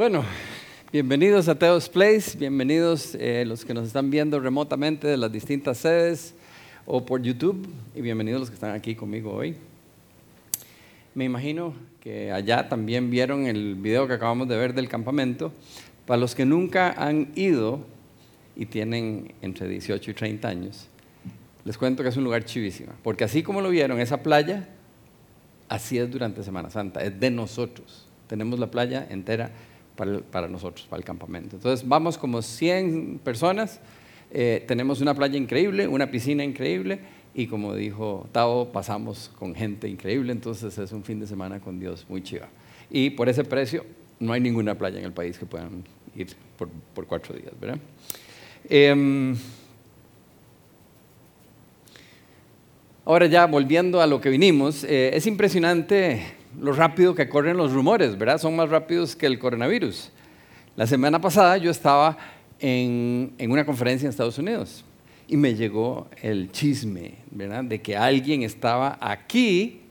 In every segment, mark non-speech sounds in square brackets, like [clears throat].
Bueno, bienvenidos a Teos Place, bienvenidos eh, los que nos están viendo remotamente de las distintas sedes o por YouTube y bienvenidos los que están aquí conmigo hoy. Me imagino que allá también vieron el video que acabamos de ver del campamento. Para los que nunca han ido y tienen entre 18 y 30 años, les cuento que es un lugar chivísimo, porque así como lo vieron, esa playa, así es durante Semana Santa, es de nosotros. Tenemos la playa entera para, nosotros, para el campamento. Entonces vamos como 100 personas, eh, tenemos una playa increíble, una piscina increíble y como dijo Tavo, pasamos con gente increíble, entonces es un fin de semana con Dios muy chiva. Y por ese precio no hay ninguna playa en el país que puedan ir por, cuatro días, ¿verdad? Em, ahora ya volviendo a lo que vinimos, eh, es impresionante lo rápido que corren los rumores, ¿verdad? Son más rápidos que el coronavirus. La semana pasada yo estaba en, una conferencia en Estados Unidos y me llegó el chisme, ¿verdad? De que alguien estaba aquí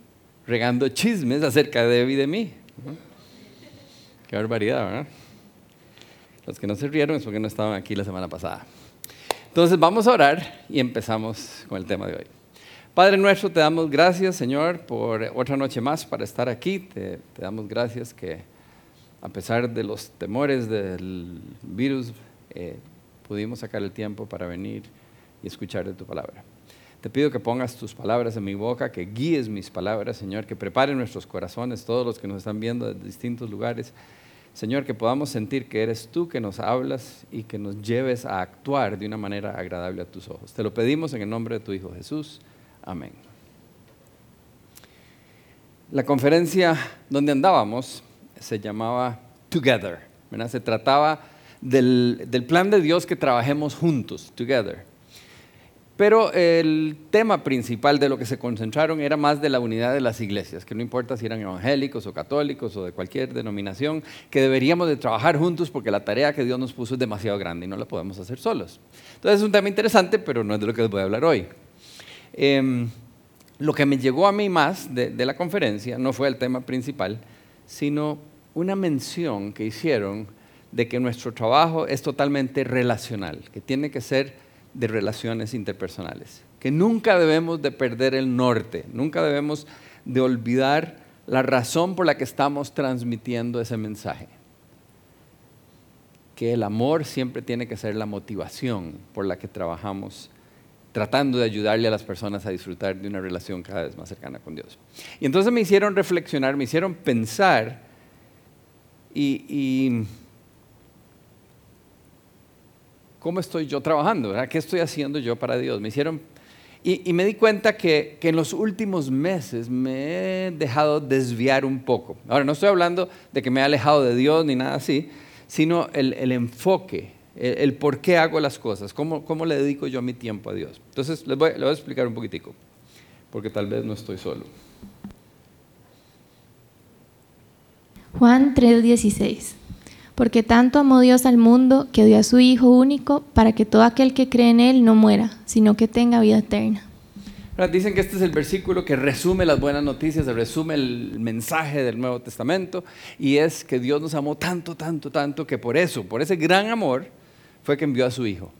regando chismes acerca de Debbie y de mí. Qué barbaridad, ¿verdad? Los que no se rieron es porque no estaban aquí la semana pasada. Entonces vamos a orar y empezamos con el tema de hoy. Padre nuestro, te damos gracias, Señor, por otra noche más para estar aquí. Te, damos gracias que a pesar de los temores del virus, eh, pudimos sacar el tiempo para venir y escuchar de tu palabra. Te pido que pongas tus palabras en mi boca, que guíes mis palabras, Señor, que prepare nuestros corazones, todos los que nos están viendo de distintos lugares. Señor, que podamos sentir que eres tú que nos hablas y que nos lleves a actuar de una manera agradable a tus ojos. Te lo pedimos en el nombre de tu Hijo Jesús. Amén. La conferencia donde andábamos se llamaba Together. Se trataba del, del, plan de Dios que trabajemos juntos, Together. Pero el tema principal de lo que se concentraron era más de la unidad de las iglesias, que no importa si eran evangélicos o católicos o de cualquier denominación, que deberíamos de trabajar juntos porque la tarea que Dios nos puso es demasiado grande y no la podemos hacer solos. Entonces es un tema interesante, pero no es de lo que les voy a hablar hoy. Em, lo que me llegó a mí más de, la conferencia no fue el tema principal, sino una mención que hicieron de que nuestro trabajo es totalmente relacional, que tiene que ser de relaciones interpersonales, que nunca debemos de perder el norte, nunca debemos de olvidar la razón por la que estamos transmitiendo ese mensaje. Que el amor siempre tiene que ser la motivación por la que trabajamos tratando de ayudarle a las personas a disfrutar de una relación cada vez más cercana con Dios. Y entonces me hicieron reflexionar, me hicieron pensar y, cómo estoy yo trabajando, ¿qué estoy haciendo yo para Dios. Me hicieron y, me di cuenta que, en los últimos meses me he dejado desviar un poco. Ahora, no estoy hablando de que me he alejado de Dios ni nada así, sino el, el enfoque el, por qué hago las cosas, cómo, cómo, le dedico yo mi tiempo a Dios. Entonces, les voy, les voy a explicar un poquitico, porque tal vez no estoy solo. Juan 3:16 Porque tanto amó Dios al mundo que dio a su Hijo único para que todo aquel que cree en Él no muera, sino que tenga vida eterna. Dicen que este es el versículo que resume las buenas noticias, resume el mensaje del Nuevo Testamento, y es que Dios nos amó tanto, tanto, tanto, que por eso, por ese gran amor, fue que envió a su Hijo.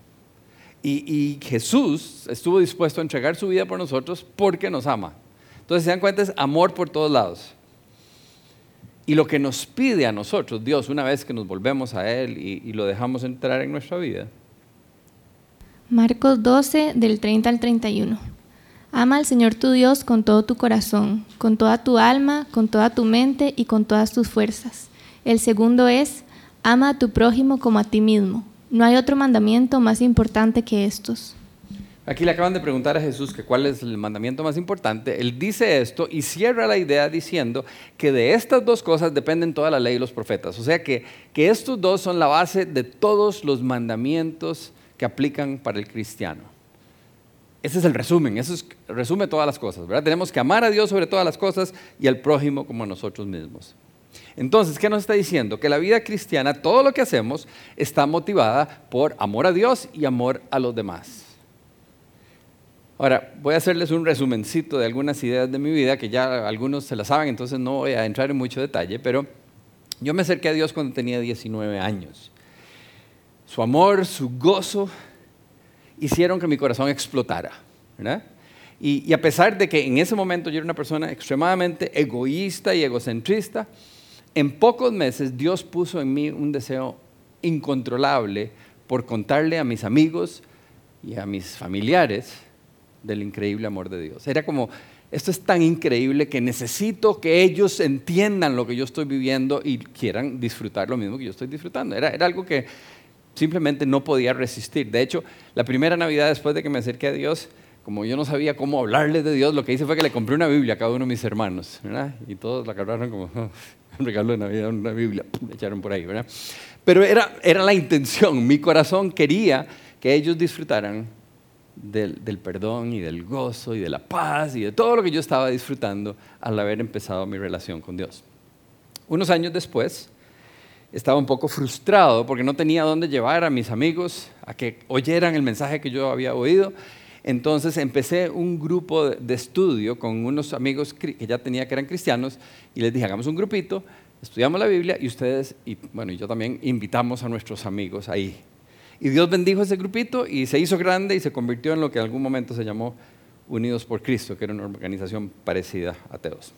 Y, Jesús estuvo dispuesto a entregar su vida por nosotros porque nos ama. Entonces, se dan cuenta, es amor por todos lados. Y lo que nos pide a nosotros, Dios, una vez que nos volvemos a Él y, y lo dejamos entrar en nuestra vida. Marcos 12, del 30 al 31. Ama al Señor tu Dios con todo tu corazón, con toda tu alma, con toda tu mente y con todas tus fuerzas. El segundo es, ama a tu prójimo como a ti mismo. No hay otro mandamiento más importante que estos. Aquí le acaban de preguntar a Jesús que cuál es el mandamiento más importante. Él dice esto y cierra la idea diciendo que de estas dos cosas dependen toda la ley y los profetas. O sea que, que estos dos son la base de todos los mandamientos que aplican para el cristiano. Ese es el resumen, eso resume todas las cosas, ¿verdad? Tenemos que amar a Dios sobre todas las cosas y al prójimo como a nosotros mismos. Entonces, ¿qué nos está diciendo? Que la vida cristiana, todo lo que hacemos, está motivada por amor a Dios y amor a los demás. Ahora, voy a hacerles un resumencito de algunas ideas de mi vida que ya algunos se las saben, entonces no voy a entrar en mucho detalle, pero Yo me acerqué a Dios cuando tenía 19 años. Su amor, su gozo hicieron que mi corazón explotara. Y, y, a pesar de que en ese momento yo era una persona extremadamente egoísta y egocentrista, en pocos meses Dios puso en mí un deseo incontrolable por contarle a mis amigos y a mis familiares del increíble amor de Dios. Era como, esto es tan increíble que necesito que ellos entiendan lo que yo estoy viviendo y quieran disfrutar lo mismo que yo estoy disfrutando. Era, algo que simplemente no podía resistir. De hecho, la primera Navidad después de que me acerqué a Dios, como yo no sabía cómo hablarles de Dios, lo que hice fue que le compré una Biblia a cada uno de mis hermanos, Y todos la agarraron como, oh, un regalo de Navidad, una Biblia, me echaron por ahí, ¿verdad? Pero era, era la intención, mi corazón quería que ellos disfrutaran del, del, perdón y del gozo y de la paz y de todo lo que yo estaba disfrutando al haber empezado mi relación con Dios. Unos años después, estaba un poco frustrado porque no tenía dónde llevar a mis amigos a que oyeran el mensaje que yo había oído. Entonces empecé un grupo de estudio con unos amigos que ya tenía que eran cristianos y les dije, hagamos un grupito, estudiamos la Biblia y ustedes, y bueno, yo también invitamos a nuestros amigos ahí. Y Dios bendijo ese grupito y se hizo grande y se convirtió en lo que en algún momento se llamó Unidos por Cristo, que era una organización parecida a Teos.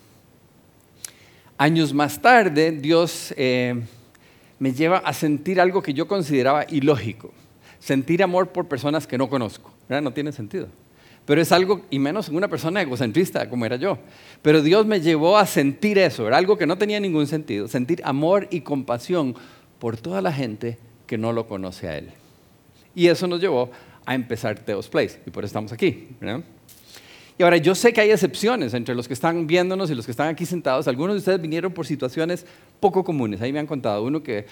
Años más tarde, Dios eh, me lleva a sentir algo que yo consideraba ilógico, sentir amor por personas que no conozco. No tiene sentido. Pero es algo, y menos en una persona egocentrista como era yo. Pero Dios me llevó a sentir eso, era algo que no tenía ningún sentido, sentir amor y compasión por toda la gente que no lo conoce a Él. Y eso nos llevó a empezar Teos Place, y por eso estamos aquí. Y ahora, yo sé que hay excepciones entre los que están viéndonos y los que están aquí sentados. Algunos de ustedes vinieron por situaciones poco comunes. Ahí me han contado uno que,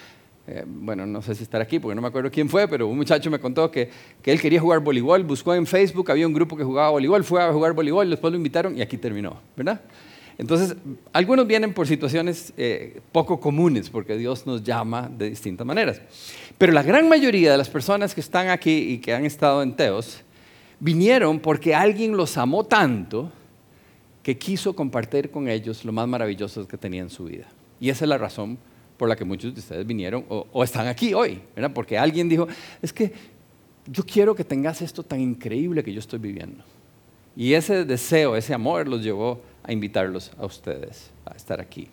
eh, bueno, no sé si estar aquí porque no me acuerdo quién fue, pero un muchacho me contó que, que, él quería jugar voleibol, buscó en Facebook, había un grupo que jugaba voleibol, fue a jugar voleibol, después lo invitaron y aquí terminó, ¿verdad? Entonces, algunos vienen por situaciones eh, poco comunes, porque Dios nos llama de distintas maneras. Pero la gran mayoría de las personas que están aquí y que han estado en Teos, vinieron porque alguien los amó tanto que quiso compartir con ellos lo más maravilloso que tenía en su vida. Y esa es la razón por la que muchos de ustedes vinieron o, están aquí hoy, ¿verdad? porque alguien dijo, es que yo quiero que tengas esto tan increíble que yo estoy viviendo. Y ese deseo, ese amor los llevó a invitarlos a ustedes a estar aquí.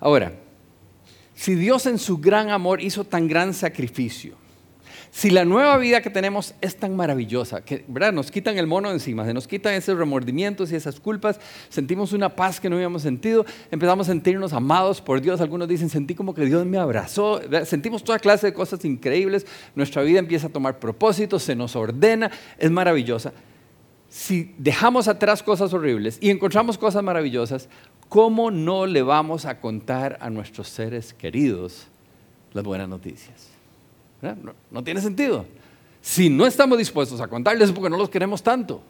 Ahora, si Dios en su gran amor hizo tan gran sacrificio, si la nueva vida que tenemos es tan maravillosa, que ¿verdad? nos quitan el mono encima, se nos quitan esos remordimientos y esas culpas, sentimos una paz que no habíamos sentido, empezamos a sentirnos amados por Dios, algunos dicen, sentí como que Dios me abrazó, sentimos toda clase de cosas increíbles, nuestra vida empieza a tomar propósito, se nos ordena, es maravillosa. Si dejamos atrás cosas horribles y encontramos cosas maravillosas, ¿cómo no le vamos a contar a nuestros seres queridos las buenas noticias? No, tiene sentido. Si no estamos dispuestos a contarles es porque no los queremos tanto.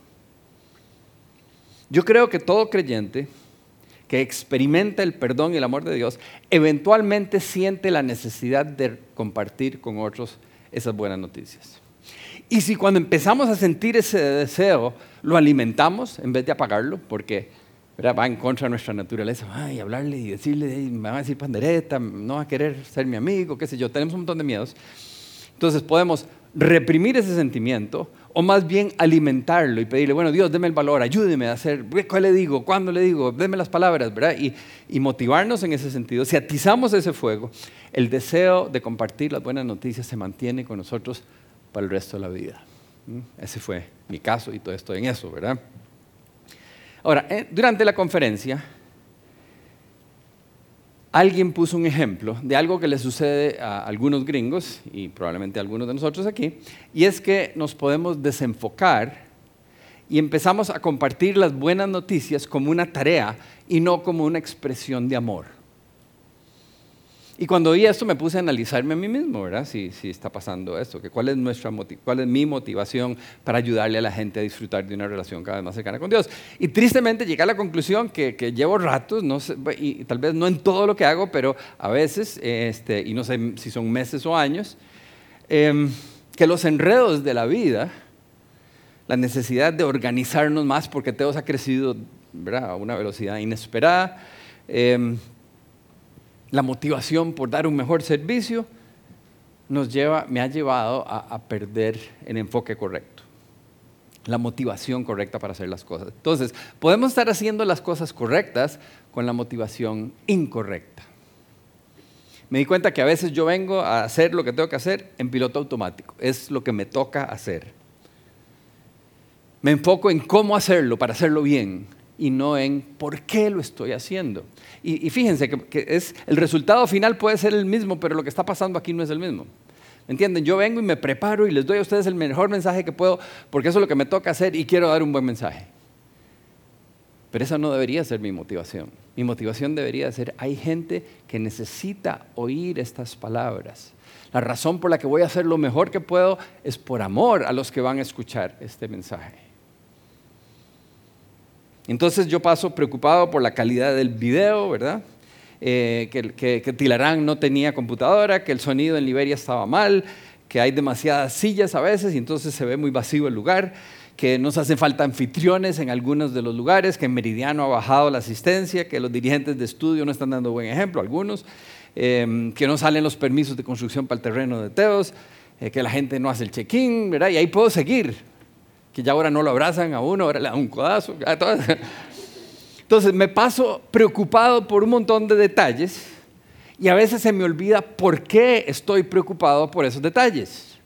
Yo creo que todo creyente que experimenta el perdón y el amor de Dios, eventualmente siente la necesidad de compartir con otros esas buenas noticias. Y si cuando empezamos a sentir ese deseo, lo alimentamos en vez de apagarlo, porque va en contra de nuestra naturaleza, ay, hablarle y decirle, me van a decir pandereta, no va a querer ser mi amigo, qué sé yo, tenemos un montón de miedos. Entonces podemos reprimir ese sentimiento o más bien alimentarlo y pedirle, bueno, Dios, deme el valor, ayúdeme a hacer, ¿cuál le digo? ¿Cuándo le digo? Deme las palabras, ¿verdad? Y, y motivarnos en ese sentido. Si atizamos ese fuego, el deseo de compartir las buenas noticias se mantiene con nosotros para el resto de la vida. ¿Mm? Ese fue mi caso y todo estoy en eso, ¿verdad? Ahora, eh, durante la conferencia, alguien puso un ejemplo de algo que le sucede a algunos gringos y probablemente a algunos de nosotros aquí, y es que nos podemos desenfocar y empezamos a compartir las buenas noticias como una tarea y no como una expresión de amor. Y cuando oí esto me puse a analizarme a mí mismo, ¿verdad? Si, si está pasando esto, que cuál es, nuestra, cuál es mi motivación para ayudarle a la gente a disfrutar de una relación cada vez más cercana con Dios. Y tristemente llegué a la conclusión que, que llevo ratos, no sé, y tal vez no en todo lo que hago, pero a veces, este, y no sé si son meses o años, em, que los enredos de la vida, la necesidad de organizarnos más porque Teos ha crecido ¿verdad? a una velocidad inesperada, eh, la motivación por dar un mejor servicio, nos lleva, me ha llevado a, a perder el enfoque correcto, la motivación correcta para hacer las cosas. Entonces, podemos estar haciendo las cosas correctas con la motivación incorrecta. Me di cuenta que a veces yo vengo a hacer lo que tengo que hacer en piloto automático, es lo que me toca hacer. Me enfoco en cómo hacerlo para hacerlo bien y no en por qué lo estoy haciendo. Y, fíjense que, es, el resultado final puede ser el mismo, pero lo que está pasando aquí no es el mismo. ¿Me entienden? Yo vengo y me preparo y les doy a ustedes el mejor mensaje que puedo, porque eso es lo que me toca hacer y quiero dar un buen mensaje. Pero esa no debería ser mi motivación. Mi motivación debería ser, hay gente que necesita oír estas palabras. La razón por la que voy a hacer lo mejor que puedo es por amor a los que van a escuchar este mensaje. Entonces yo paso preocupado por la calidad del video, ¿verdad? Eh, que, que, Tilarán no tenía computadora, que el sonido en Liberia estaba mal, que hay demasiadas sillas a veces y entonces se ve muy vacío el lugar, que nos hacen falta anfitriones en algunos de los lugares, que en Meridiano ha bajado la asistencia, que los dirigentes de estudio no están dando buen ejemplo, algunos, em, que no salen los permisos de construcción para el terreno de Teos, eh, que la gente no hace el check-in, ¿verdad? Y ahí puedo seguir que ya ahora no lo abrazan a uno, ahora le dan un codazo. Entonces me paso preocupado por un montón de detalles y a veces se me olvida por qué estoy preocupado por esos detalles.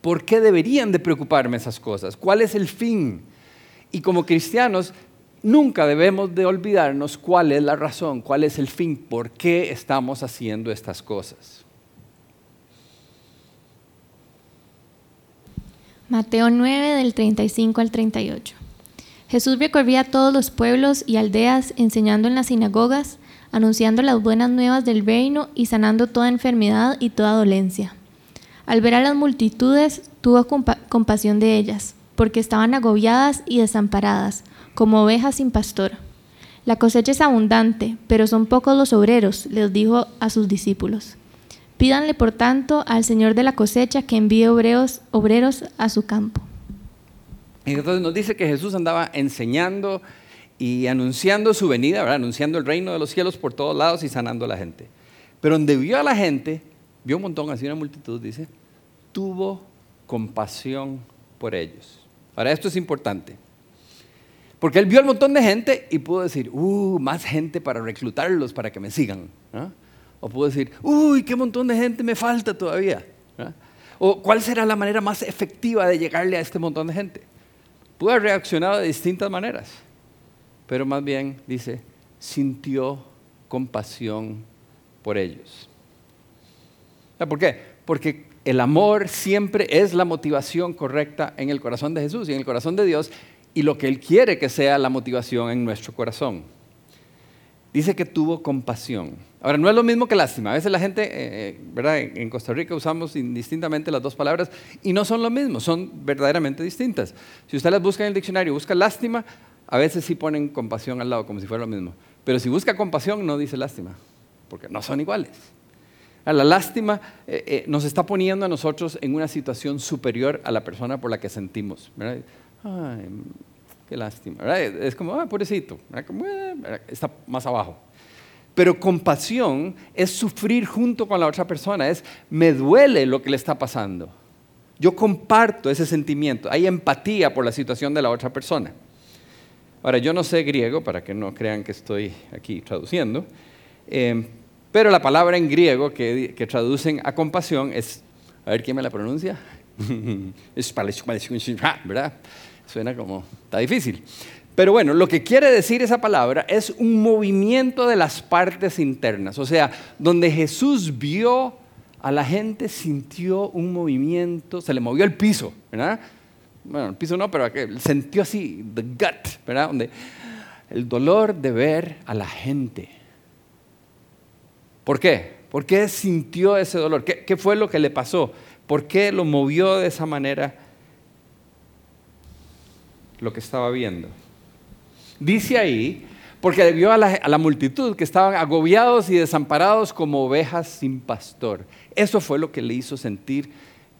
¿Por qué deberían de preocuparme esas cosas? ¿Cuál es el fin? Y como cristianos nunca debemos de olvidarnos cuál es la razón, cuál es el fin, por qué estamos haciendo estas cosas. Mateo 9 del 35 al 38. Jesús recorría todos los pueblos y aldeas enseñando en las sinagogas, anunciando las buenas nuevas del reino y sanando toda enfermedad y toda dolencia. Al ver a las multitudes, tuvo compasión de ellas, porque estaban agobiadas y desamparadas, como ovejas sin pastor. La cosecha es abundante, pero son pocos los obreros, les dijo a sus discípulos. Pídanle, por tanto, al Señor de la cosecha que envíe obreros, a su campo. Y entonces nos dice que Jesús andaba enseñando y anunciando su venida, anunciando el reino de los cielos por todos lados y sanando a la gente. Pero donde vio a la gente, vio un montón, así una multitud, dice, tuvo compasión por ellos. Ahora, esto es importante. Porque él vio un montón de gente y pudo decir, uh, más gente para reclutarlos para que me sigan. O puedo decir, uy, qué montón de gente me falta todavía. O cuál será la manera más efectiva de llegarle a este montón de gente. Pudo haber reaccionado de distintas maneras, pero más bien dice, sintió compasión por ellos. ¿Por qué? Porque el amor siempre es la motivación correcta en el corazón de Jesús y en el corazón de Dios y lo que Él quiere que sea la motivación en nuestro corazón. Dice que tuvo compasión. Ahora, no es lo mismo que lástima. A veces la gente, eh, ¿verdad? En Costa Rica usamos indistintamente las dos palabras y no son lo mismo, son verdaderamente distintas. Si usted las busca en el diccionario, busca lástima, a veces sí ponen compasión al lado, como si fuera lo mismo. Pero si busca compasión, no dice lástima, porque no son iguales. La lástima eh, eh, nos está poniendo a nosotros en una situación superior a la persona por la que sentimos. ¿verdad? Ay, qué lástima. Es como, ah, pobrecito, eh, está más abajo. Pero compasión es sufrir junto con la otra persona, es me duele lo que le está pasando. Yo comparto ese sentimiento, hay empatía por la situación de la otra persona. Ahora, yo no sé griego, para que no crean que estoy aquí traduciendo, eh, pero la palabra en griego que, que traducen a compasión es, a ver quién me la pronuncia, [laughs] ¿verdad? Suena como, está difícil. Pero bueno, lo que quiere decir esa palabra es un movimiento de las partes internas. O sea, donde Jesús vio a la gente, sintió un movimiento, se le movió el piso, ¿verdad? Bueno, el piso no, pero sintió así, the gut, ¿verdad? Donde el dolor de ver a la gente. ¿Por qué? ¿Por qué sintió ese dolor? ¿Qué, qué fue lo que le pasó? ¿Por qué lo movió de esa manera? lo que estaba viendo. Dice ahí, porque vio a la, multitud que estaban agobiados y desamparados como ovejas sin pastor. Eso fue lo que le hizo sentir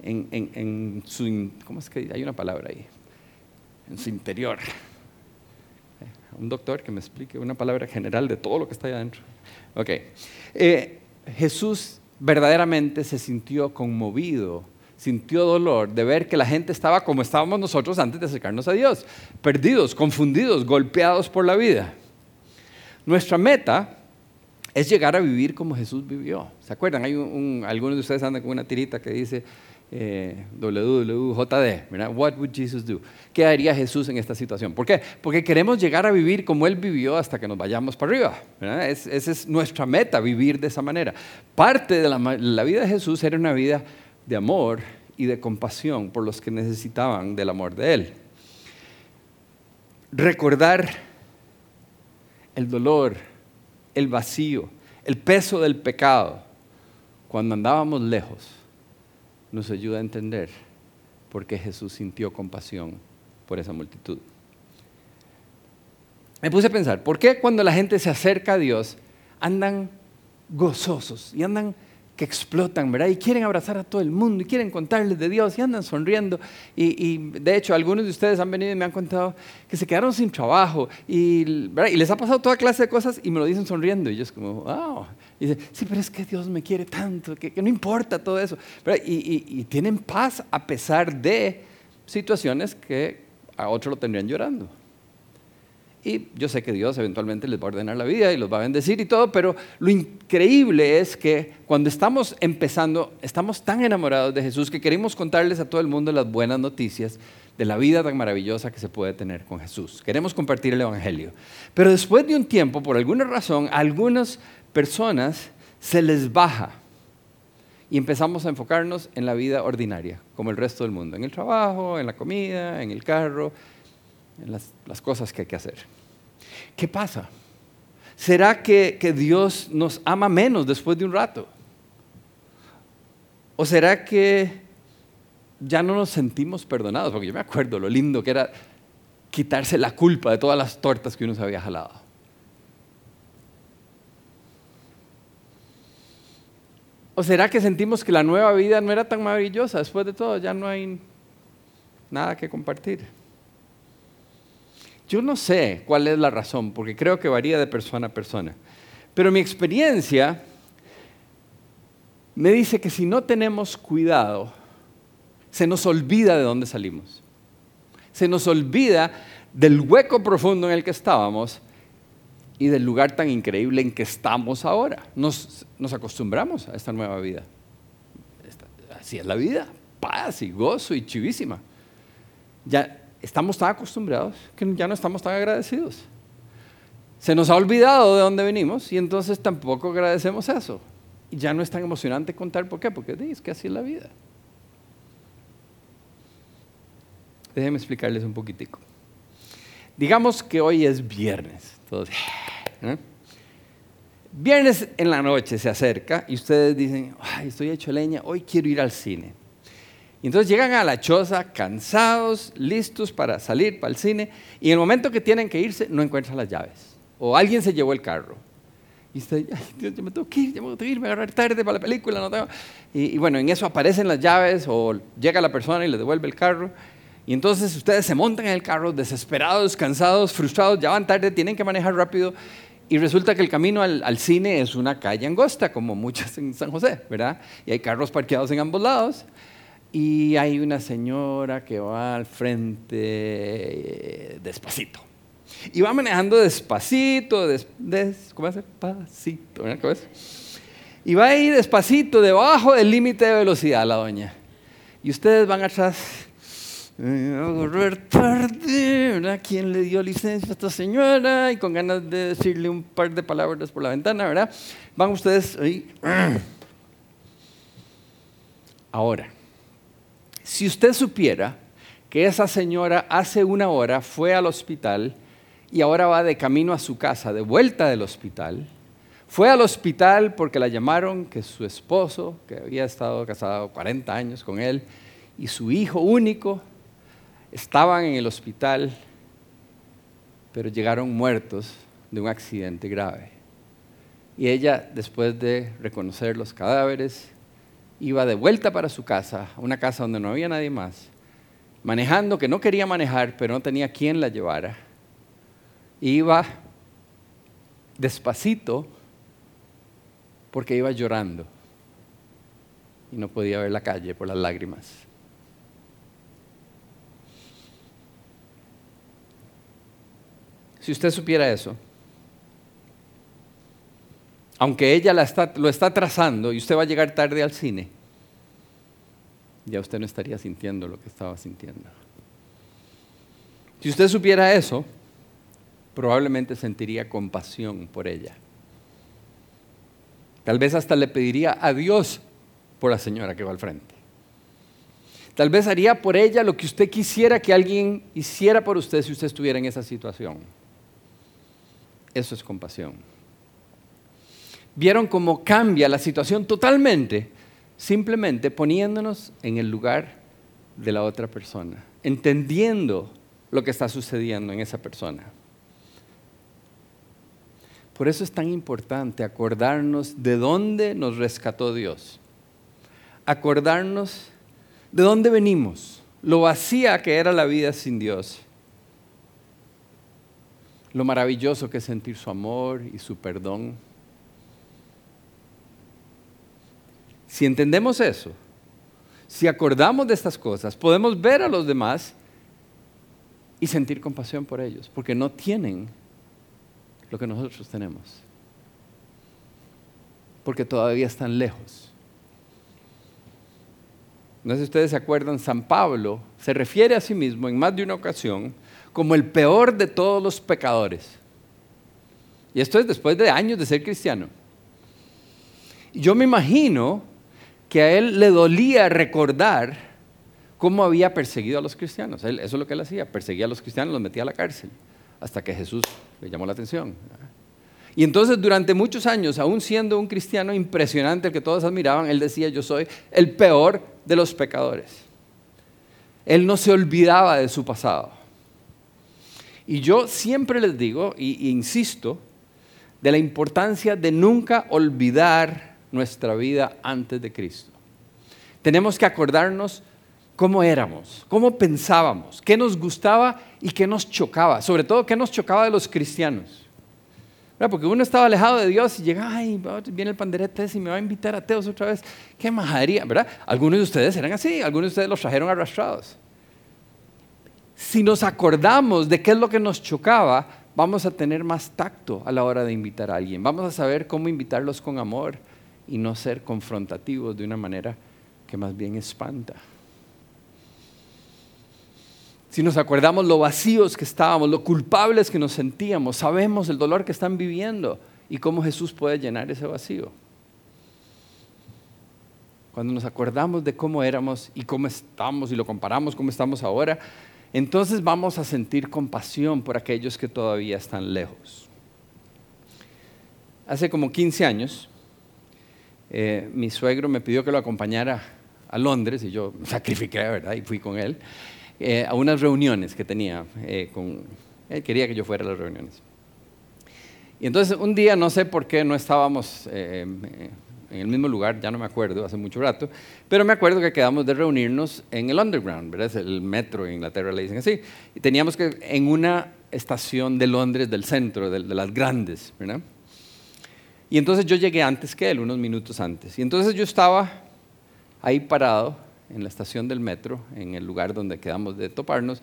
en, su, ¿cómo es que hay una palabra ahí? En su interior. un doctor que me explique una palabra general de todo lo que está ahí adentro. Ok. Eh, Jesús verdaderamente se sintió conmovido, sintió dolor de ver que la gente estaba como estábamos nosotros antes de acercarnos a Dios, perdidos, confundidos, golpeados por la vida. Nuestra meta es llegar a vivir como Jesús vivió. ¿Se acuerdan? Hay algunos de ustedes andan con una tirita que dice eh, WWJD, What would Jesus do? ¿Qué haría Jesús en esta situación? ¿Por qué? Porque queremos llegar a vivir como Él vivió hasta que nos vayamos para arriba. esa es nuestra meta, vivir de esa manera. Parte de la vida de Jesús era una vida de amor y de compasión por los que necesitaban del amor de Él. Recordar el dolor, el vacío, el peso del pecado cuando andábamos lejos nos ayuda a entender por qué Jesús sintió compasión por esa multitud. Me puse a pensar, ¿por qué cuando la gente se acerca a Dios andan gozosos y andan que explotan, ¿verdad? Y quieren abrazar a todo el mundo y quieren contarles de Dios y andan sonriendo. Y, de hecho, algunos de ustedes han venido y me han contado que se quedaron sin trabajo y, y les ha pasado toda clase de cosas y me lo dicen sonriendo. Y yo es como, wow. Y dicen, sí, pero es que Dios me quiere tanto, que, no importa todo eso. Y, y tienen paz a pesar de situaciones que a otros lo tendrían llorando. Y yo sé que Dios eventualmente les va a ordenar la vida y los va a bendecir y todo, pero lo increíble es que cuando estamos empezando, estamos tan enamorados de Jesús que queremos contarles a todo el mundo las buenas noticias de la vida tan maravillosa que se puede tener con Jesús. Queremos compartir el Evangelio. Pero después de un tiempo, por alguna razón, a algunas personas se les baja y empezamos a enfocarnos en la vida ordinaria, como el resto del mundo, en el trabajo, en la comida, en el carro, en las, cosas que hay que hacer. ¿Qué pasa? ¿Será que, que Dios nos ama menos después de un rato? ¿O será que ya no nos sentimos perdonados? Porque yo me acuerdo lo lindo que era quitarse la culpa de todas las tortas que uno se había jalado. ¿O será que sentimos que la nueva vida no era tan maravillosa? Después de todo, ya no hay nada que compartir. Yo no sé cuál es la razón, porque creo que varía de persona a persona. Pero mi experiencia me dice que si no tenemos cuidado, se nos olvida de dónde salimos. Se nos olvida del hueco profundo en el que estábamos y del lugar tan increíble en que estamos ahora. Nos, acostumbramos a esta nueva vida. así es la vida, paz y gozo y chivísima. Ya estamos tan acostumbrados que ya no estamos tan agradecidos. Se nos ha olvidado de dónde venimos y entonces tampoco agradecemos eso. Y ya no es tan emocionante contar por qué, porque es que así es la vida. Déjenme explicarles un poquitico. Digamos que hoy es viernes. ¿eh? Viernes en la noche se acerca y ustedes dicen, Ay, estoy hecho leña, hoy quiero ir al cine. Y entonces llegan a la choza cansados, listos para salir para el cine, y en el momento que tienen que irse no encuentran las llaves. O alguien se llevó el carro. Y usted, ay Dios, yo me tengo que ir, yo me tengo que ir, me voy a agarrar tarde para la película, no tengo. Y, y, bueno, en eso aparecen las llaves o llega la persona y le devuelve el carro. Y entonces ustedes se montan en el carro desesperados, cansados, frustrados, ya van tarde, tienen que manejar rápido. Y resulta que el camino al, al, cine es una calle angosta, como muchas en San José, ¿verdad? Y hay carros parqueados en ambos lados y hay una señora que va al frente eh, despacito. Y va manejando despacito, des, ¿cómo es? Despacito, ¿cómo es? Y va ahí despacito, debajo del límite de velocidad la doña. Y ustedes van atrás, a tarde, ¿verdad? ¿Quién le dio licencia a esta señora? Y con ganas de decirle un par de palabras por la ventana, ¿verdad? Van ustedes ahí. [clears throat] Ahora, si usted supiera que esa señora hace una hora fue al hospital y ahora va de camino a su casa, de vuelta del hospital, fue al hospital porque la llamaron que su esposo, que había estado casado 40 años con él, y su hijo único estaban en el hospital, pero llegaron muertos de un accidente grave. Y ella, después de reconocer los cadáveres, iba de vuelta para su casa, una casa donde no había nadie más, manejando, que no quería manejar, pero no tenía quien la llevara. iba despacito porque iba llorando y no podía ver la calle por las lágrimas. Si usted supiera eso, aunque ella lo está trazando y usted va a llegar tarde al cine, ya usted no estaría sintiendo lo que estaba sintiendo. Si usted supiera eso, probablemente sentiría compasión por ella. Tal vez hasta le pediría a Dios por la señora que va al frente. Tal vez haría por ella lo que usted quisiera que alguien hiciera por usted si usted estuviera en esa situación. Eso es compasión. ¿Vieron cómo cambia la situación totalmente? Simplemente poniéndonos en el lugar de la otra persona, entendiendo lo que está sucediendo en esa persona. Por eso es tan importante acordarnos de dónde nos rescató Dios. Acordarnos de dónde venimos, lo vacía que era la vida sin Dios. Lo maravilloso que es sentir su amor y su perdón. Si entendemos eso, si acordamos de estas cosas, podemos ver a los demás y sentir compasión por ellos, porque no tienen lo que nosotros tenemos. Porque todavía están lejos. No sé si ustedes se acuerdan, San Pablo se refiere a sí mismo en más de una ocasión como el peor de todos los pecadores. Y esto es después de años de ser cristiano. Yo me imagino que a él le dolía recordar cómo había perseguido a los cristianos. eso es lo que él hacía, perseguía a los cristianos, los metía a la cárcel hasta que Jesús le llamó la atención. Y entonces durante muchos años, aún siendo un cristiano impresionante, el que todos admiraban, él decía, yo soy el peor de los pecadores. Él no se olvidaba de su pasado. Y yo siempre les digo, e insisto, de la importancia de nunca olvidar nuestra vida antes de Cristo. Tenemos que acordarnos cómo éramos, cómo pensábamos, qué nos gustaba y qué nos chocaba, sobre todo qué nos chocaba de los cristianos. Porque uno estaba alejado de Dios y llega, ay, viene el panderete y me va a invitar a Teos otra vez. Qué majadería, ¿verdad? Algunos de ustedes eran así, algunos de ustedes los trajeron arrastrados. Si nos acordamos de qué es lo que nos chocaba, vamos a tener más tacto a la hora de invitar a alguien. Vamos a saber cómo invitarlos con amor y no ser confrontativos de una manera que más bien espanta si nos acordamos lo vacíos que estábamos, lo culpables que nos sentíamos, sabemos el dolor que están viviendo y cómo Jesús puede llenar ese vacío. Cuando nos acordamos de cómo éramos y cómo estamos y lo comparamos cómo estamos ahora, entonces vamos a sentir compasión por aquellos que todavía están lejos. Hace como 15 años, eh, mi suegro me pidió que lo acompañara a Londres y yo [laughs] sacrifiqué, ¿verdad? Y fui con él. Eh, a unas reuniones que tenía eh, con... Él quería que yo fuera a las reuniones. Y entonces un día, no sé por qué no estábamos en el mismo lugar, ya no me acuerdo, hace mucho rato, pero me acuerdo que quedamos de reunirnos en el Underground, ¿verdad? Es el metro en Inglaterra, le dicen así. Y teníamos que, en una estación de Londres, del centro, de, de las grandes, ¿verdad? Y entonces yo llegué antes que él, unos minutos antes. Y entonces yo estaba ahí parado en la estación del metro, en el lugar donde quedamos de toparnos,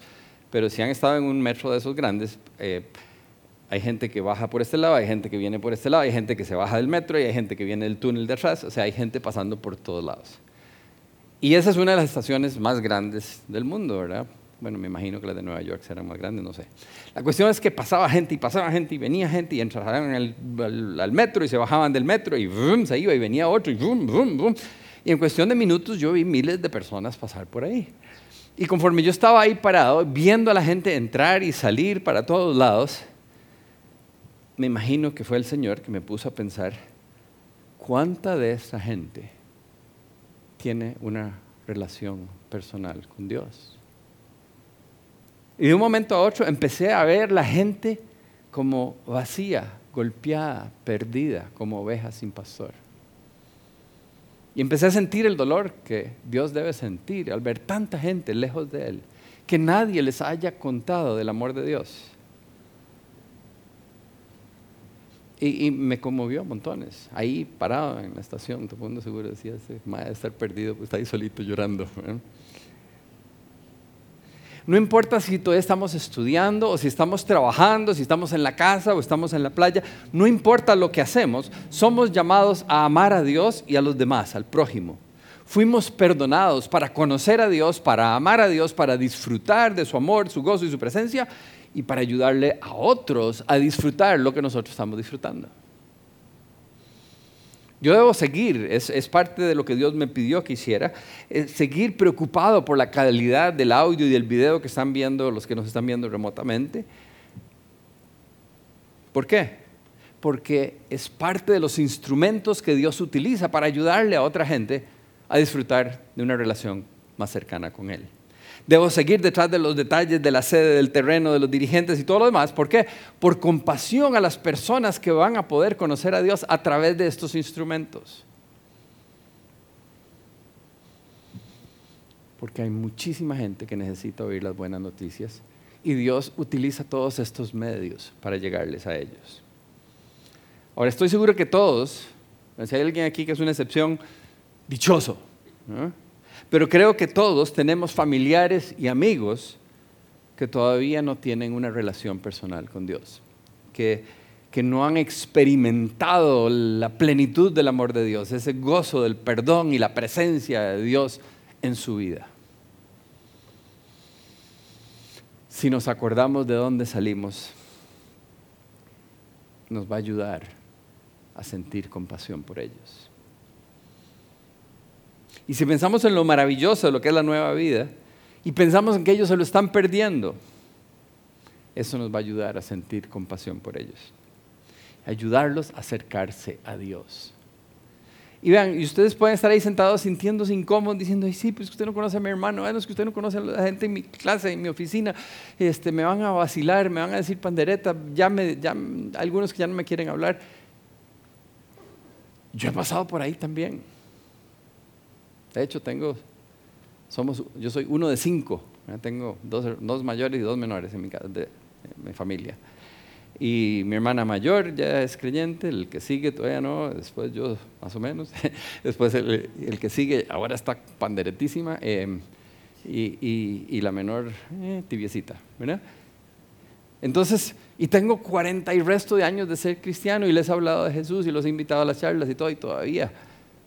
pero si han estado en un metro de esos grandes, eh, hay gente que baja por este lado, hay gente que viene por este lado, hay gente que se baja del metro y hay gente que viene del túnel de atrás, o sea, hay gente pasando por todos lados. Y esa es una de las estaciones más grandes del mundo, ¿verdad? Bueno, me imagino que las de Nueva York serán más grandes, no sé. La cuestión es que pasaba gente y pasaba gente y venía gente y entraban al, metro y se bajaban del metro y se iba y venía otro y boom, boom, boom. Y en cuestión de minutos yo vi miles de personas pasar por ahí. Y conforme yo estaba ahí parado, viendo a la gente entrar y salir para todos lados, me imagino que fue el Señor que me puso a pensar, ¿cuánta de esa gente tiene una relación personal con Dios? Y de un momento a otro empecé a ver la gente como vacía, golpeada, perdida, como oveja sin pastor. Y empecé a sentir el dolor que Dios debe sentir al ver tanta gente lejos de Él, que nadie les haya contado del amor de Dios. Y, me conmovió montones. Ahí parado en la estación, todo el mundo seguro decía, ese de estar perdido, pues está ahí solito llorando. No importa si todavía estamos estudiando o si estamos trabajando, si estamos en la casa o estamos en la playa, no importa lo que hacemos, somos llamados a amar a Dios y a los demás, al prójimo. Fuimos perdonados para conocer a Dios, para amar a Dios, para disfrutar de su amor, su gozo y su presencia y para ayudarle a otros a disfrutar lo que nosotros estamos disfrutando. Yo debo seguir, es, parte de lo que Dios me pidió que hiciera, seguir preocupado por la calidad del audio y del video que están viendo los que nos están viendo remotamente. ¿Por qué? Porque es parte de los instrumentos que Dios utiliza para ayudarle a otra gente a disfrutar de una relación más cercana con Él. Debo seguir detrás de los detalles de la sede, del terreno, de los dirigentes y todo lo demás. ¿Por qué? Por compasión a las personas que van a poder conocer a Dios a través de estos instrumentos. Porque hay muchísima gente que necesita oír las buenas noticias y Dios utiliza todos estos medios para llegarles a ellos. Ahora estoy seguro que todos, si hay alguien aquí que es una excepción, dichoso. ¿no? Pero creo que todos tenemos familiares y amigos que todavía no tienen una relación personal con Dios, que, que no han experimentado la plenitud del amor de Dios, ese gozo del perdón y la presencia de Dios en su vida. Si nos acordamos de dónde salimos, nos va a ayudar a sentir compasión por ellos. Y si pensamos en lo maravilloso de lo que es la nueva vida y pensamos en que ellos se lo están perdiendo, eso nos va a ayudar a sentir compasión por ellos. Ayudarlos a acercarse a Dios. Y vean, y ustedes pueden estar ahí sentados sintiéndose incómodos, diciendo, sí, pues usted no conoce a mi hermano, bueno, es que usted no conoce a la gente en mi clase, en mi oficina, este, me van a vacilar, me van a decir pandereta, ya me, ya, algunos que ya no me quieren hablar. Yo he pasado por ahí también. De hecho, tengo, somos, yo soy uno de cinco. Tengo dos, mayores y dos menores en mi familia. Y mi hermana mayor ya es creyente, el que sigue todavía no, después yo más o menos, [laughs] después el, que sigue ahora está panderetísima em, y, y, la menor eh, tibiecita, ¿verdad? Entonces, y tengo 40 y resto de años de ser cristiano y les he hablado de Jesús y los he invitado a las charlas y todo y todavía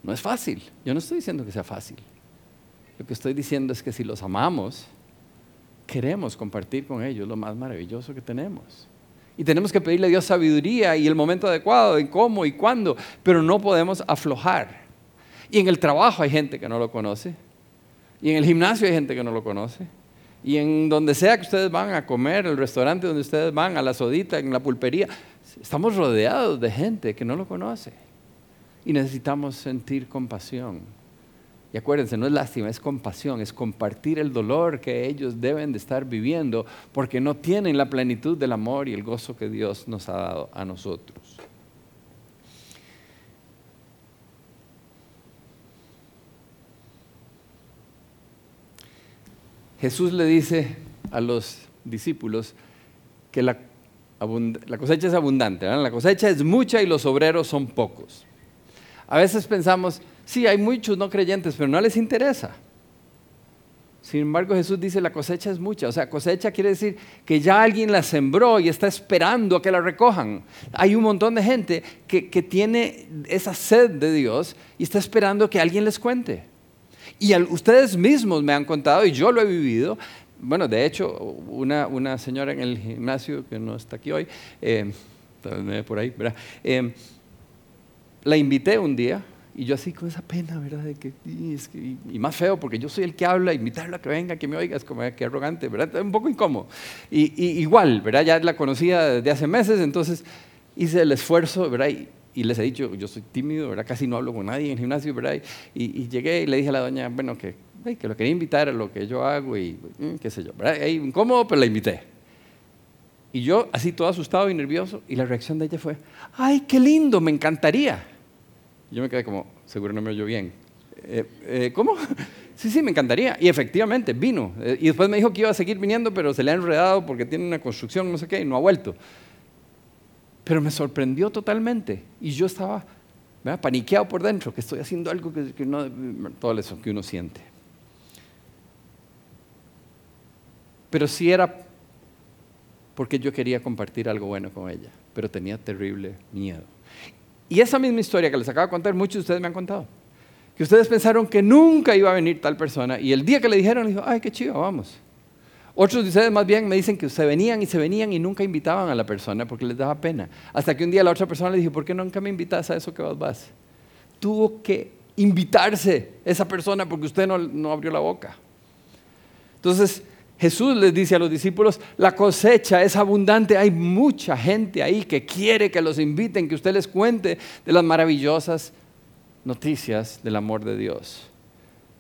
no es fácil. Yo no estoy diciendo que sea fácil. Lo que estoy diciendo es que si los amamos, queremos compartir con ellos lo más maravilloso que tenemos. Y tenemos que pedirle a Dios sabiduría y el momento adecuado, en cómo y cuándo, pero no podemos aflojar. Y en el trabajo hay gente que no lo conoce. Y en el gimnasio hay gente que no lo conoce. Y en donde sea que ustedes van a comer, el restaurante donde ustedes van, a la sodita, en la pulpería, estamos rodeados de gente que no lo conoce y necesitamos sentir compasión. Y acuérdense, no es lástima, es compasión, es compartir el dolor que ellos deben de estar viviendo porque no tienen la plenitud del amor y el gozo que Dios nos ha dado a nosotros. Jesús le dice a los discípulos que la, cosecha es abundante, la cosecha es mucha y los obreros son pocos. A veces pensamos, sí, hay muchos no creyentes, pero no les interesa. Sin embargo, Jesús dice, la cosecha es mucha. O sea, cosecha quiere decir que ya alguien la sembró y está esperando a que la recojan. Hay un montón de gente que, tiene esa sed de Dios y está esperando que alguien les cuente. Y ustedes mismos me han contado, y yo lo he vivido, bueno, de hecho, una, señora en el gimnasio, que no está aquí hoy, eh, por ahí, ¿verdad? Eh, la invité un día y yo así con esa pena, ¿verdad? De que, y, más feo, porque yo soy el que habla, invitarla a que venga, que me oiga, es como que arrogante, ¿verdad? Un poco incómodo. Y, igual, ¿verdad? Ya la conocía desde hace meses, entonces hice el esfuerzo, ¿verdad? Y, les he dicho, yo soy tímido, ¿verdad? Casi no hablo con nadie en el gimnasio, ¿verdad? Y, llegué y le dije a la doña, bueno, que, que lo quería invitar a lo que yo hago y mm, qué sé yo, ¿verdad? Ahí, incómodo, pero la invité. Y yo así todo asustado y nervioso, y la reacción de ella fue, ay, qué lindo, me encantaría. Yo me quedé como, seguro no me oyó bien. Eh, eh, ¿Cómo? [laughs] Sí, sí, me encantaría. Y efectivamente, vino. Eh, y después me dijo que iba a seguir viniendo, pero se le ha enredado porque tiene una construcción, no sé qué, y no ha vuelto. Pero me sorprendió totalmente y yo estaba paniqueado por dentro, que estoy haciendo algo que, no, todo eso que uno siente. Pero sí era porque yo quería compartir algo bueno con ella, pero tenía terrible miedo. Y esa misma historia que les acabo de contar, muchos de ustedes me han contado. Que ustedes pensaron que nunca iba a venir tal persona y el día que le dijeron, dijo, ay, qué chido, vamos. Otros de ustedes más bien me dicen que se venían y se venían y nunca invitaban a la persona porque les daba pena. Hasta que un día la otra persona le dijo, ¿por qué nunca me invitas a eso que vas? Tuvo que invitarse esa persona porque usted no, no abrió la boca. Entonces, Jesús les dice a los discípulos, la cosecha es abundante, hay mucha gente ahí que quiere que los inviten, que usted les cuente de las maravillosas noticias del amor de Dios.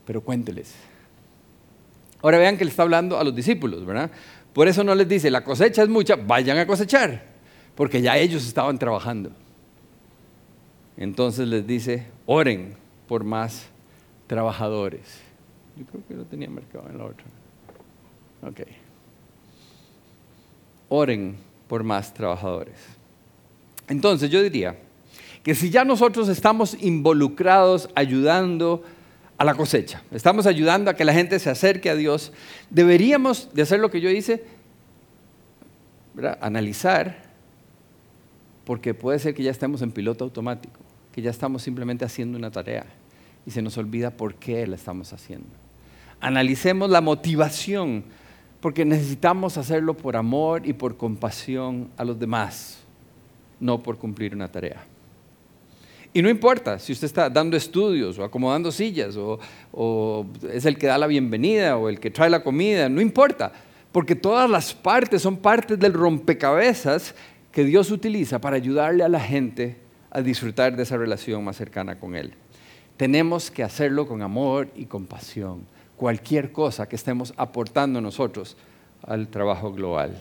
Pero cuénteles. Ahora vean que le está hablando a los discípulos, ¿verdad? Por eso no les dice, la cosecha es mucha, vayan a cosechar, porque ya ellos estaban trabajando. Entonces les dice, oren por más trabajadores. Yo creo que lo tenía marcado en la otra. Ok. Oren por más trabajadores. Entonces yo diría que si ya nosotros estamos involucrados ayudando a la cosecha, estamos ayudando a que la gente se acerque a Dios, deberíamos de hacer lo que yo hice, analizar, porque puede ser que ya estemos en piloto automático, que ya estamos simplemente haciendo una tarea y se nos olvida por qué la estamos haciendo. Analicemos la motivación porque necesitamos hacerlo por amor y por compasión a los demás, no por cumplir una tarea. Y no importa si usted está dando estudios o acomodando sillas o, es el que da la bienvenida o el que trae la comida, no importa, porque todas las partes son partes del rompecabezas que Dios utiliza para ayudarle a la gente a disfrutar de esa relación más cercana con Él. Tenemos que hacerlo con amor y compasión cualquier cosa que estemos aportando nosotros al trabajo global.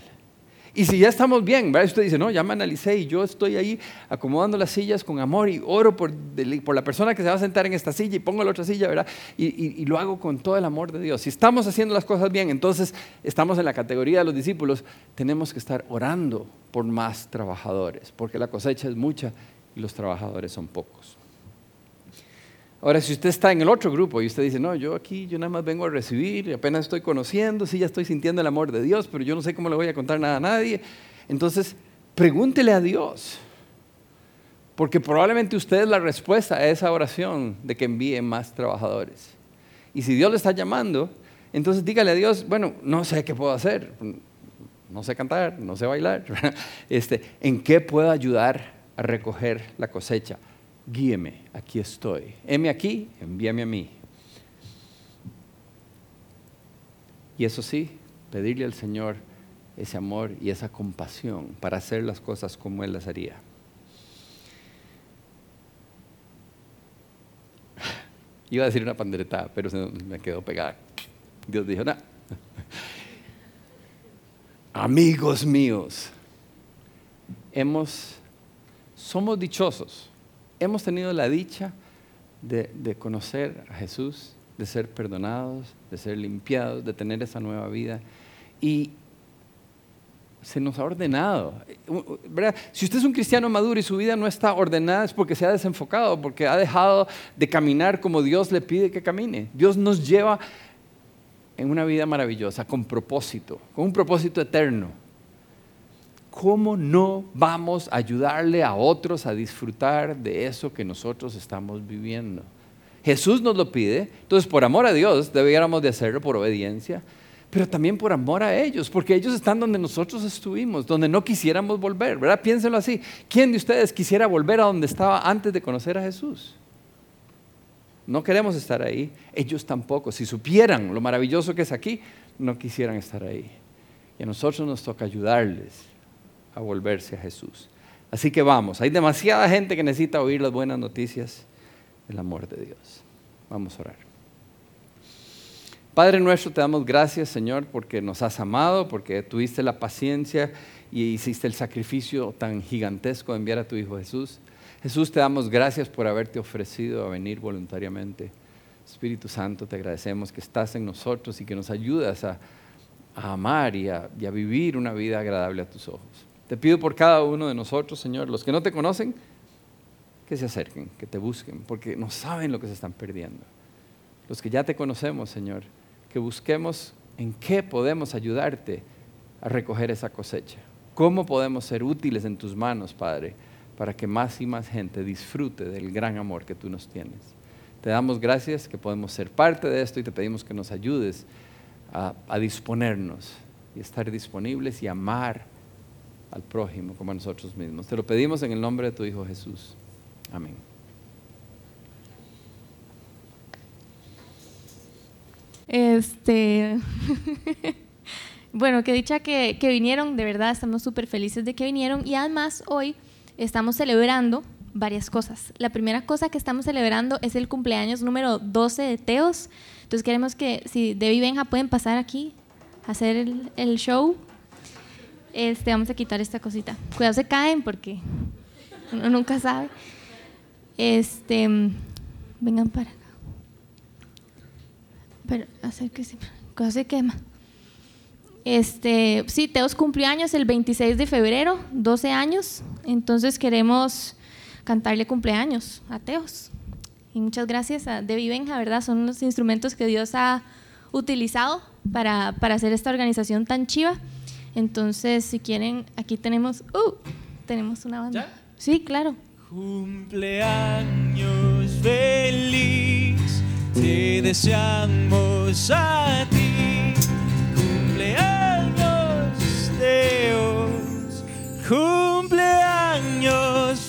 Y si ya estamos bien, ¿verdad? usted dice, no, ya me analicé y yo estoy ahí acomodando las sillas con amor y oro por, la persona que se va a sentar en esta silla y pongo la otra silla, ¿verdad? Y, lo hago con todo el amor de Dios. Si estamos haciendo las cosas bien, entonces estamos en la categoría de los discípulos, tenemos que estar orando por más trabajadores, porque la cosecha es mucha y los trabajadores son pocos. Ahora, si usted está en el otro grupo y usted dice, no, yo aquí, yo nada más vengo a recibir, apenas estoy conociendo, sí, ya estoy sintiendo el amor de Dios, pero yo no sé cómo le voy a contar nada a nadie. Entonces, pregúntele a Dios, porque probablemente usted es la respuesta a esa oración de que envíe más trabajadores. Y si Dios le está llamando, entonces dígale a Dios, bueno, no sé qué puedo hacer, no sé cantar, no sé bailar, [laughs] este, ¿en qué puedo ayudar a recoger la cosecha? Guíeme, aquí estoy. Heme aquí, envíame a mí. Y eso sí, pedirle al Señor ese amor y esa compasión para hacer las cosas como Él las haría. Iba a decir una pandereta, pero me quedó pegada. Dios dijo, no. Amigos míos, hemos, somos dichosos hemos tenido la dicha de, conocer a Jesús, de ser perdonados, de ser limpiados, de tener esa nueva vida. Y se nos ha ordenado. Si usted es un cristiano maduro y su vida no está ordenada es porque se ha desenfocado, porque ha dejado de caminar como Dios le pide que camine. Dios nos lleva en una vida maravillosa, con propósito, con un propósito eterno. ¿Cómo no vamos a ayudarle a otros a disfrutar de eso que nosotros estamos viviendo? Jesús nos lo pide, entonces por amor a Dios debiéramos de hacerlo por obediencia, pero también por amor a ellos, porque ellos están donde nosotros estuvimos, donde no quisiéramos volver, ¿verdad? Piénsenlo así. ¿Quién de ustedes quisiera volver a donde estaba antes de conocer a Jesús? No queremos estar ahí, ellos tampoco. Si supieran lo maravilloso que es aquí, no quisieran estar ahí. Y a nosotros nos toca ayudarles a volverse a Jesús. Así que vamos, hay demasiada gente que necesita oír las buenas noticias del amor de Dios. Vamos a orar. Padre nuestro, te damos gracias, Señor, porque nos has amado, porque tuviste la paciencia y hiciste el sacrificio tan gigantesco de enviar a tu Hijo Jesús. Jesús, te damos gracias por haberte ofrecido a venir voluntariamente. Espíritu Santo, te agradecemos que estás en nosotros y que nos ayudas a, amar y a vivir una vida agradable a tus ojos. Te pido por cada uno de nosotros, Señor, los que no te conocen, que se acerquen, que te busquen, porque no saben lo que se están perdiendo. Los que ya te conocemos, Señor, que busquemos en qué podemos ayudarte a recoger esa cosecha. ¿Cómo podemos ser útiles en tus manos, Padre, para que más y más gente disfrute del gran amor que tú nos tienes? Te damos gracias que podemos ser parte de esto y te pedimos que nos ayudes a, a disponernos y estar disponibles y amar al prójimo como a nosotros mismos. Te lo pedimos en el nombre de tu Hijo Jesús. Amén. Este, [laughs] bueno, que dicha que, que vinieron, de verdad estamos súper felices de que vinieron y además hoy estamos celebrando varias cosas. La primera cosa que estamos celebrando es el cumpleaños número 12 de Teos. Entonces queremos que si Debbie y Benja pueden pasar aquí a hacer el, el show. Este, vamos a quitar esta cosita. Cuidado se caen porque uno nunca sabe. Este, vengan para acá. Pero acérquese, cuidado se quema. Este, sí, Teos cumplió años el 26 de febrero, 12 años. Entonces queremos cantarle cumpleaños a Teos. Y muchas gracias a Debbie Benja, ¿verdad? Son los instrumentos que Dios ha utilizado para, para hacer esta organización tan chiva. Entonces, si quieren, aquí tenemos, ¡uh! Tenemos una banda. ¿Ya? Sí, claro. Cumpleaños feliz, te deseamos a ti. Cumpleaños, Dios, cumpleaños